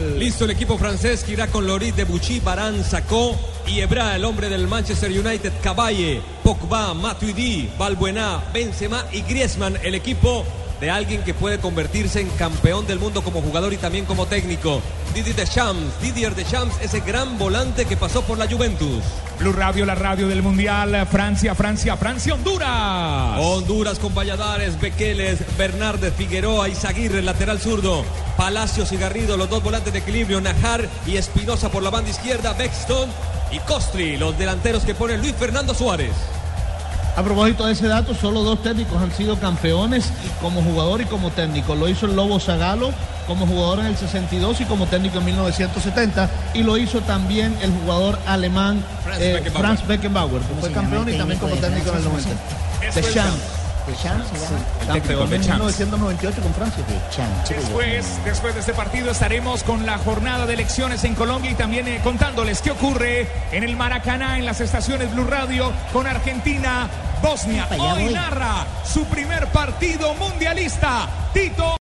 Listo el equipo francés que irá con Loris de Buchy, Barán, Sacó y Ebra, el hombre del Manchester United, Caballe, Pogba, Matuidi, Balbuena, Benzema y Griezmann, el equipo de alguien que puede convertirse en campeón del mundo como jugador y también como técnico. Didier Deschamps, Didier Deschamps, ese gran volante que pasó por la Juventus. Blue Radio, la radio del Mundial. Francia, Francia, Francia, Honduras. Honduras con Valladares, Bequeles, Bernardes, Figueroa, Izaguirre, el lateral zurdo. Palacios y Garrido, los dos volantes de equilibrio. Najar y Espinosa por la banda izquierda. Bexton y Costri, los delanteros que pone Luis Fernando Suárez. A propósito de ese dato, solo dos técnicos han sido campeones como jugador y como técnico. Lo hizo el Lobo Zagalo como jugador en el 62 y como técnico en 1970. Y lo hizo también el jugador alemán Franz eh, Beckenbauer. Franz Beckenbauer, que fue campeón y también como técnico en el 90. Deschamps, Deschamps se llama. campeón en Deschamps. 1998 con Francia. Deschamps. Después, después de este partido estaremos con la jornada de elecciones en Colombia y también eh, contándoles qué ocurre en el Maracaná, en las estaciones Blue Radio con Argentina, Bosnia. Hoy narra su primer partido mundialista, Tito.